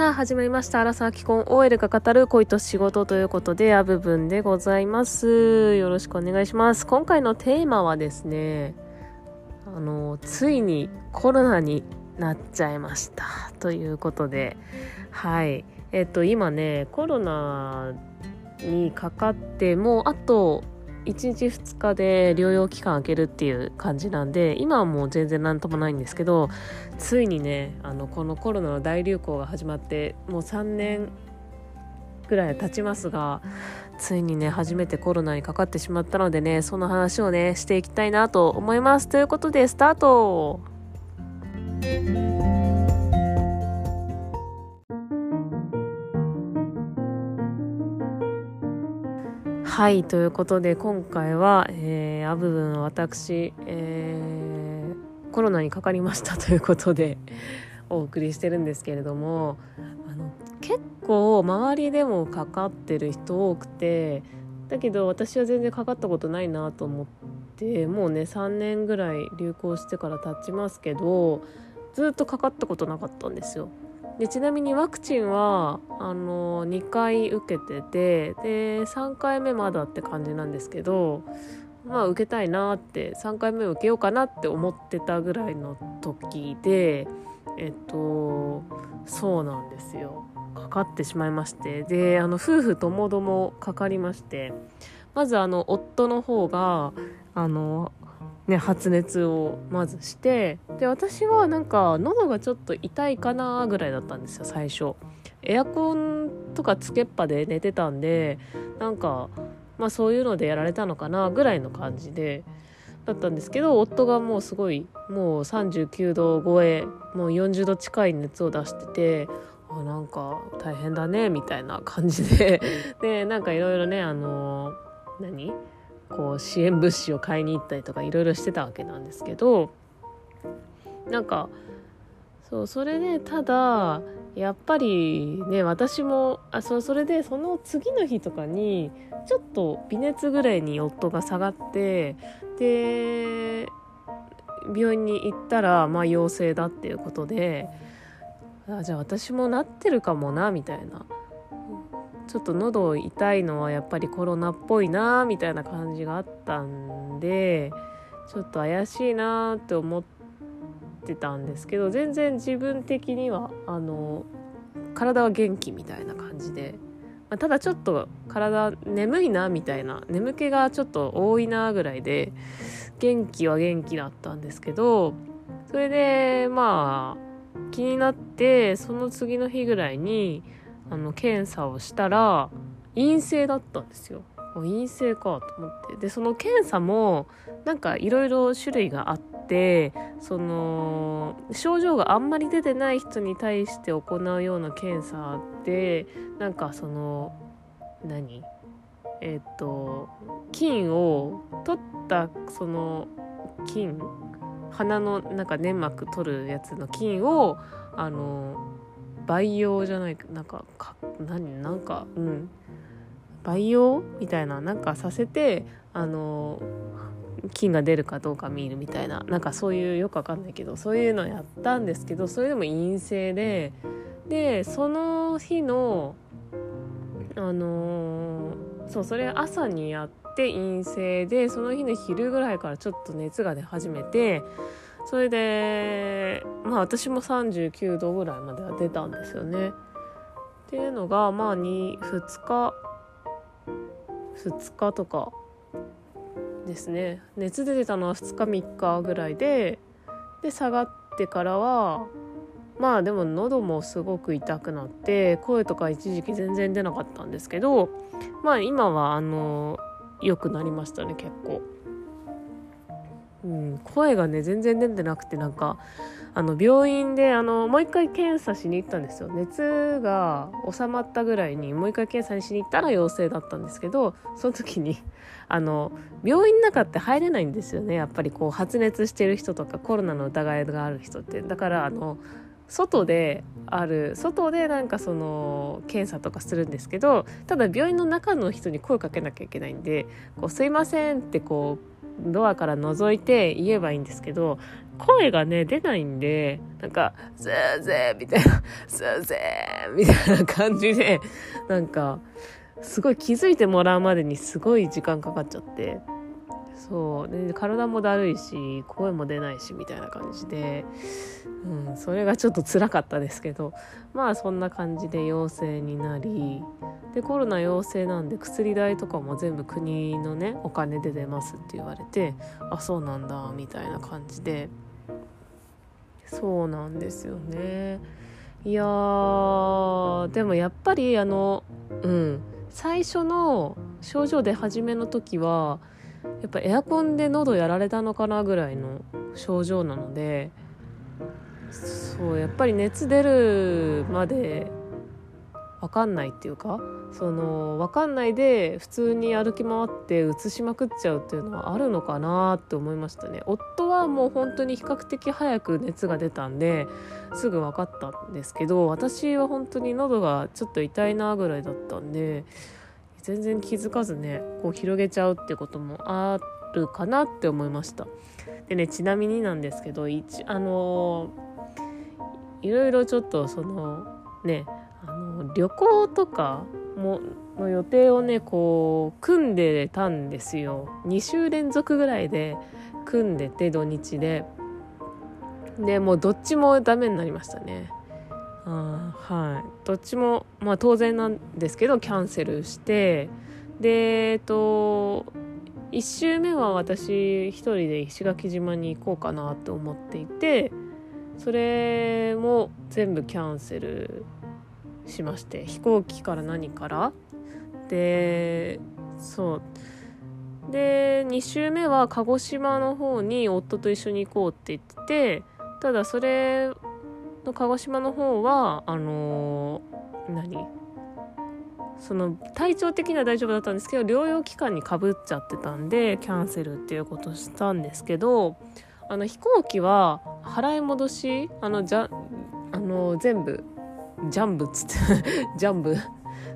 さあ始まりました。アラサー既婚 OL が語る恋と仕事ということで、あ部分でございます。よろしくお願いします。今回のテーマはですね、あの、ついにコロナになっちゃいました。ということで、はい。えっと、今ね、コロナにかかってもうあと1日2日で療養期間空けるっていう感じなんで今はもう全然何ともないんですけどついにねあのこのコロナの大流行が始まってもう3年ぐらい経ちますがついにね初めてコロナにかかってしまったのでねその話をねしていきたいなと思います。ということでスタート。はいということで今回は、えー、アブブン私、えー、コロナにかかりました ということでお送りしてるんですけれどもあの結構周りでもかかってる人多くてだけど私は全然かかったことないなと思ってもうね3年ぐらい流行してから経ちますけどずっとかかったことなかったんですよ。でちなみにワクチンはあの2回受けててで3回目まだって感じなんですけどまあ受けたいなって3回目受けようかなって思ってたぐらいの時でえっとそうなんですよ。かかってしまいましてであの夫婦ともどもかかりましてまずあの夫の方があのね、発熱をまずしてで私はなんか喉がちょっと痛いかなぐらいだったんですよ最初。エアコンとかつけっぱで寝てたんでなんかまあそういうのでやられたのかなぐらいの感じでだったんですけど夫がもうすごいもう39度超えもう40度近い熱を出しててあなんか大変だねみたいな感じで。でなんかいろいろねあの何？こう支援物資を買いに行ったりとかいろいろしてたわけなんですけどなんかそうそれでただやっぱりね私もあそうそれでその次の日とかにちょっと微熱ぐらいに夫が下がってで病院に行ったらまあ陽性だっていうことであじゃあ私もなってるかもなみたいな。ちょっと喉痛いのはやっぱりコロナっぽいなみたいな感じがあったんでちょっと怪しいなって思ってたんですけど全然自分的にはあの体は元気みたいな感じで、まあ、ただちょっと体眠いなみたいな眠気がちょっと多いなぐらいで元気は元気だったんですけどそれでまあ気になってその次の日ぐらいにあの検査をしたら陰性だったんですよ。陰性かと思って。でその検査もなんかいろいろ種類があってその症状があんまり出てない人に対して行うような検査でなんかその何？えっ、と菌を取ったその菌？鼻のなんか粘膜取るやつの菌をあの培養じゃないなんかか何なんかうん。培養みたいななんかさせてあの菌が出るかどうか見るみたいななんかそういうよくわかんないけどそういうのやったんですけどそれでも陰性ででその日のあのそうそれ朝にやって陰性でその日の昼ぐらいからちょっと熱が出始めてそれでまあ私も39度ぐらいまでは出たんですよね。っていうのがまあ 2, 2日2日とかですね熱出てたのは2日3日ぐらいでで下がってからはまあでも喉もすごく痛くなって声とか一時期全然出なかったんですけどまあ今はあの良くなりましたね結構。声がね全然出てなくてなんかあの病院であのもう一回検査しに行ったんですよ。熱が収まったぐらいにもう一回検査にしに行ったら陽性だったんですけどその時にあの病院の中って入れないんですよね。やっぱりこう発熱してる人とかコロナの疑いがある人って。だからあの外である外でなんかその検査とかするんですけどただ病院の中の人に声かけなきゃいけないんで「こうすいません」ってこうドアから覗いて言えばいいんですけど声がね、出ないんで、なんか、ぜーぜーみたいな、ぜーぜーみたいな感じで、なんか、すごい気づいてもらうまでにすごい時間かかっちゃって、そうで体もだるいし声も出ないしみたいな感じで、うん、それがちょっと辛かったですけどまあそんな感じで陽性になりでコロナ陽性なんで薬代とかも全部国のねお金で出ますって言われてあそうなんだみたいな感じで。そうなんですよね。いやでもやっぱりあのうん。最初の症状出始めの時はやっぱエアコンで喉やられたのかなぐらいの症状なのでそうやっぱり熱出るまで分かんないっていうかその分かんないで普通に歩き回って移しまくっちゃうっていうのはあるのかなって思いましたね。夫はもう本当に比較的早く熱が出たんですぐ分かったんですけど私は本当に喉がちょっと痛いなぐらいだったんで全然気づかずねこう広げちゃうってこともあるかなって思いました。でねちなみになんですけど一あのいろいろちょっとそのね旅行とかもの予定をねこう組んでたんですよ。2週連続ぐらいで組んでて土日で。でもうどっちもダメになりましたね。あはい。どっちも、まあ、当然なんですけどキャンセルして。でえっと1周目は私一人で石垣島に行こうかなと思っていてそれも全部キャンセルしまして飛行機から何から。でそう。で2週目は鹿児島の方に夫と一緒に行こうって言ってただそれの鹿児島の方はあのー、何？その体調的には大丈夫だったんですけど療養期間にかぶっちゃってたんでキャンセルっていうことしたんですけどあの飛行機は払い戻しあのじゃあの全部ジャンブっつって ジャンブ？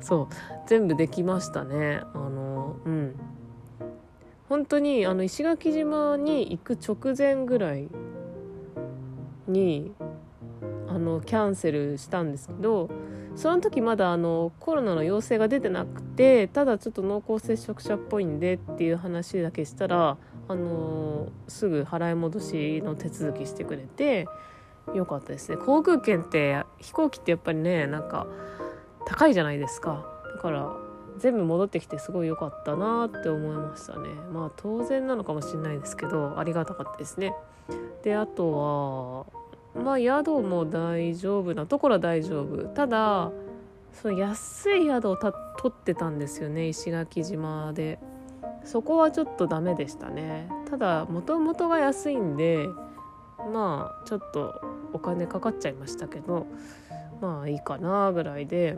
そう。全部できましたね。あのうん。本当にあの石垣島に行く直前ぐらいにあのキャンセルしたんですけどその時まだあのコロナの陽性が出てなくてただちょっと濃厚接触者っぽいんでっていう話だけしたらあのすぐ払い戻しの手続きしてくれてよかったですね。航空券って飛行機ってやっぱりねなんか高いじゃないですか。だから全部戻ってきてすごい良かったなって思いましたね。まあ当然なのかもしれないですけどありがたかったですね。であとはまあ宿も大丈夫なところは大丈夫。ただその安い宿を取ってたんですよね。石垣島で。そこはちょっとダメでしたね。ただもともとが安いんでまあちょっとお金かかっちゃいましたけどまあいいかなぐらいで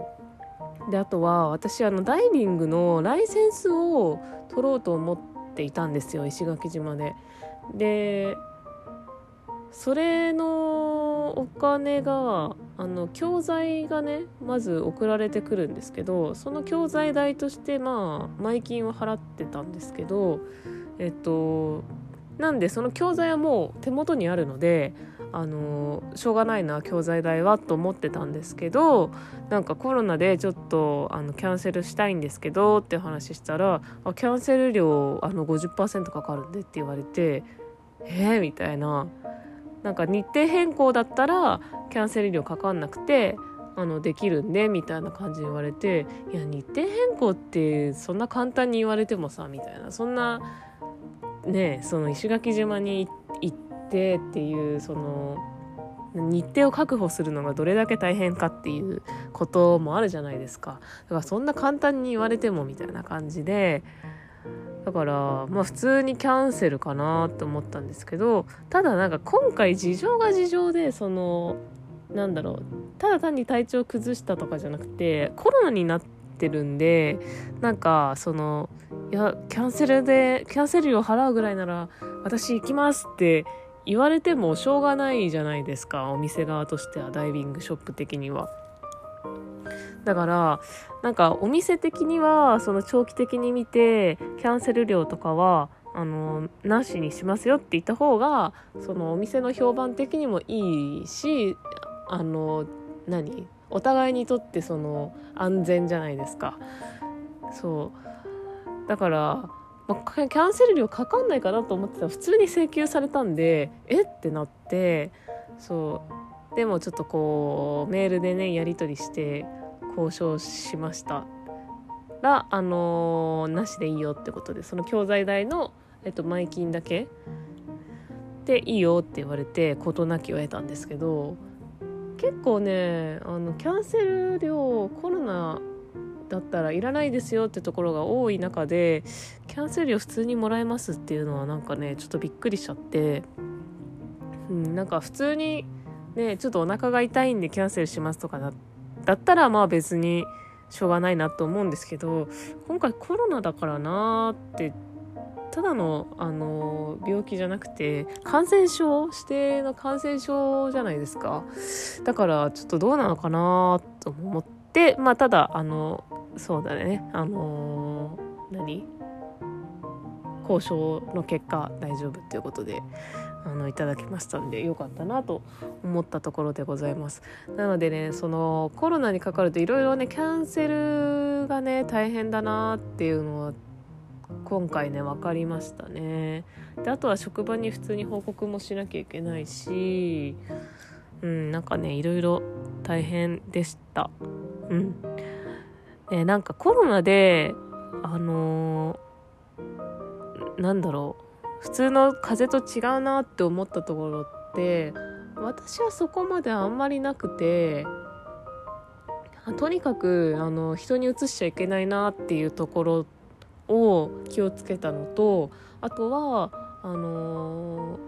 であとは私あのダイビングのライセンスを取ろうと思っていたんですよ石垣島で。でそれのお金があの教材がねまず送られてくるんですけどその教材代としてまあ前金を払ってたんですけどえっとなんでその教材はもう手元にあるのであのしょうがないな教材代はと思ってたんですけどなんかコロナでちょっとあのキャンセルしたいんですけどって話したらあキャンセル料あの50%かかるんでって言われてえー、みたいな。なんか日程変更だったらキャンセル料かかんなくてあのできるんでみたいな感じで言われていや日程変更ってそんな簡単に言われてもさみたいなそんなねその石垣島に行ってっていうその日程を確保するのがどれだけ大変かっていうこともあるじゃないですか。だからそんな簡単に言われてもみたいな感じでだからまあ普通にキャンセルかなって思ったんですけどただなんか今回事情が事情でそのなんだろうただ単に体調崩したとかじゃなくてコロナになってるんでなんかそのいやキャンセルでキャンセル料払うぐらいなら私行きますって言われてもしょうがないじゃないですかお店側としてはダイビングショップ的には。だからなんかお店的にはその長期的に見てキャンセル料とかはあのなしにしますよって言った方がそのお店の評判的にもいいしあの何？お互いにとってその安全じゃないですか。そう。だからまあ、キャンセル料かかんないかなと思ってた。ら普通に請求されたんでえ？ってなってそう。でもちょっとこうメールでねやり取りして交渉しました。らあのー、なしでいいよってことでその教材代の、えっと、前金だけ？でいいよって言われて事なきを得たんですけど結構ねあのキャンセル料コロナだったらいらないですよってところが多い中でキャンセル料普通にもらえますっていうのはなんかねちょっとびっくりしちゃって、うん、なんか普通にねちょっとお腹が痛いんでキャンセルしますとかだだったらまあ別にしょうがないなと思うんですけど今回コロナだからなーってただの、あの病気じゃなくて感染症指定の感染症じゃないですか。だからちょっとどうなのかなと思ってまあただあのそうだね。あのー、何？交渉の結果大丈夫っていうことであのいただきましたんでよかったなと思ったところでございます。なのでねそのコロナにかかるといろいろねキャンセルがね大変だなっていうのは今回ね分かりましたね。であとは職場に普通に報告もしなきゃいけないしうんなんかねいろいろ大変でした。うん。ね、なんかコロナであのー、なんだろう。普通の風邪と違うなって思ったところって私はそこまであんまりなくてとにかくあの人にうつしちゃいけないなっていうところを気をつけたのとあとはあの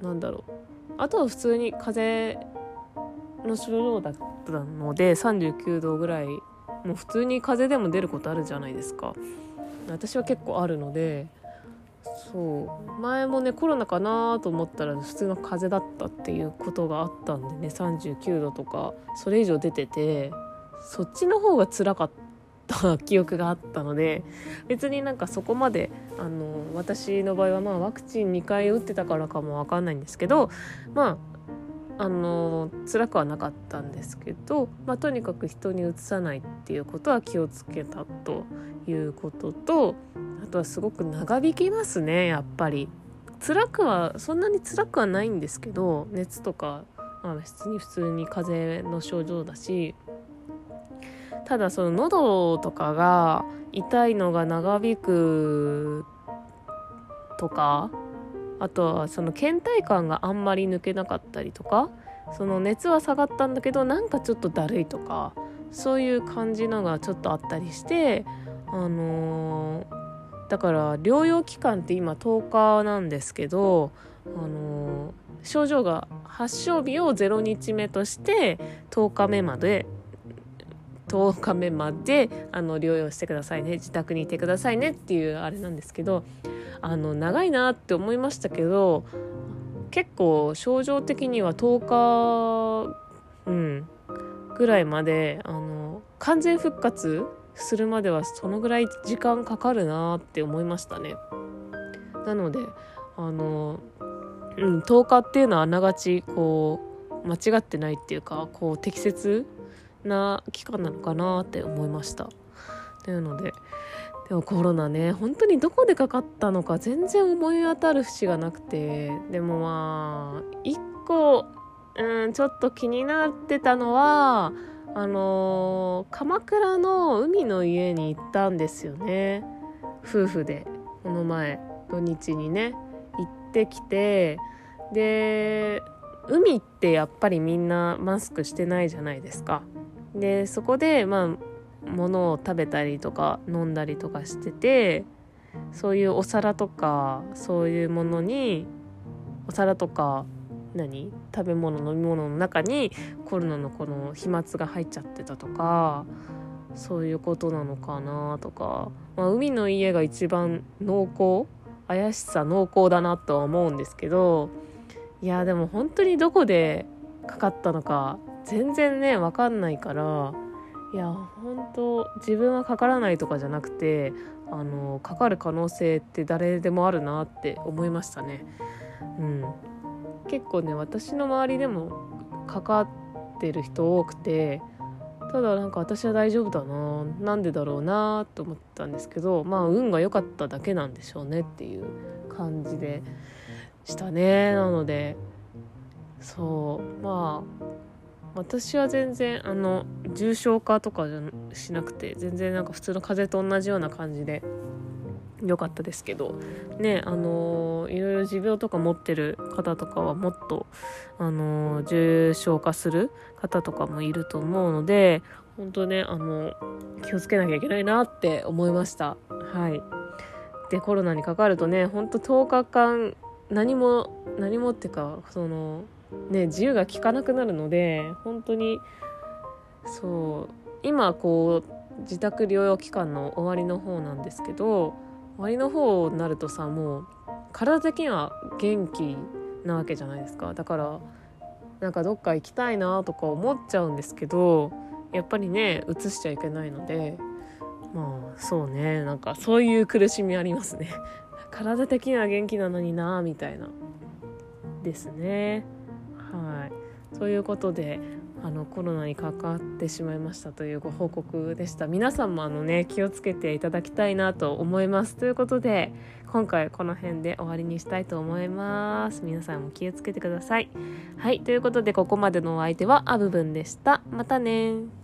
ー、なんだろう。あとは普通に風邪の症状だったので39度ぐらいもう普通に風邪でも出ることあるじゃないですか。私は結構あるのでそう。前もねコロナかなと思ったら普通の風邪だったっていうことがあったんでね39度とかそれ以上出ててそっちの方が辛かった記憶があったので別になんかそこまであの私の場合はまあワクチン2回打ってたからかも分かんないんですけどまああの辛くはなかったんですけど、まあ、とにかく人にうつさないっていうことは気をつけたということとあとはすごく長引きますねやっぱり。辛くはそんなに辛くはないんですけど熱とか、まあ、別に普通に風邪の症状だしただその喉とかが痛いのが長引くとかあとはその倦怠感があんまり抜けなかったりとかその熱は下がったんだけどなんかちょっとだるいとかそういう感じのがちょっとあったりしてあのー、だから療養期間って今10日なんですけどあのー、症状が発症日を0日目として10日目まで10日目まであの療養してくださいね自宅にいてくださいねっていうあれなんですけどあの長いなって思いましたけど結構症状的には10日、うん、ぐらいまであの完全復活するまではそのぐらい時間かかるなって思いましたね。なのであの、うん、10日っていうのはあながちこう間違ってないっていうかこう適切な期間なのかなって思いました。というのででもコロナね本当にどこでかかったのか全然思い当たる節がなくて。でもまあ一個うんちょっと気になってたのはあのー、鎌倉の海の家に行ったんですよね。夫婦でこの前土日にね行ってきて。で海ってやっぱりみんなマスクしてないじゃないですか。でそこでまあものを食べたりとか飲んだりとかしててそういうお皿とかそういうものにお皿とか何？食べ物飲み物の中にコロナのこの飛沫が入っちゃってたとかそういうことなのかなとか、まあ、海の家が一番濃厚怪しさ濃厚だなとは思うんですけどいやでも本当にどこでかかったのか全然ね分かんないからいや本当自分はかからないとかじゃなくてあのかかる可能性って誰でもあるなって思いましたね。うん、結構ね私の周りでもかかってる人多くてただなんか私は大丈夫だななんでだろうなと思ったんですけどまあ運が良かっただけなんでしょうねっていう感じでしたねなのでそうまあ私は全然あの重症化とかじゃしなくて全然なんか普通の風邪と同じような感じで良かったですけどねあのいろいろ持病とか持ってる方とかはもっとあの重症化する方とかもいると思うので本当ねあの気をつけなきゃいけないなって思いました。はい。でコロナにかかるとね本当10日間何も何もっていうかそのね自由が利かなくなるので本当にそう今こう自宅療養期間の終わりの方なんですけど終わりの方になるとさもう体的には元気なわけじゃないですか。だからなんかどっか行きたいなとか思っちゃうんですけどやっぱりね移しちゃいけないのでまあそうねなんかそういう苦しみありますね。体的には元気なのになみたいな。ですね。ということであのコロナにかかってしまいましたというご報告でした。皆さんもあのね気をつけていただきたいなと思います。ということで今回この辺で終わりにしたいと思います。皆さんも気をつけてください。はいということでここまでのお相手はあぶぶんでした。またね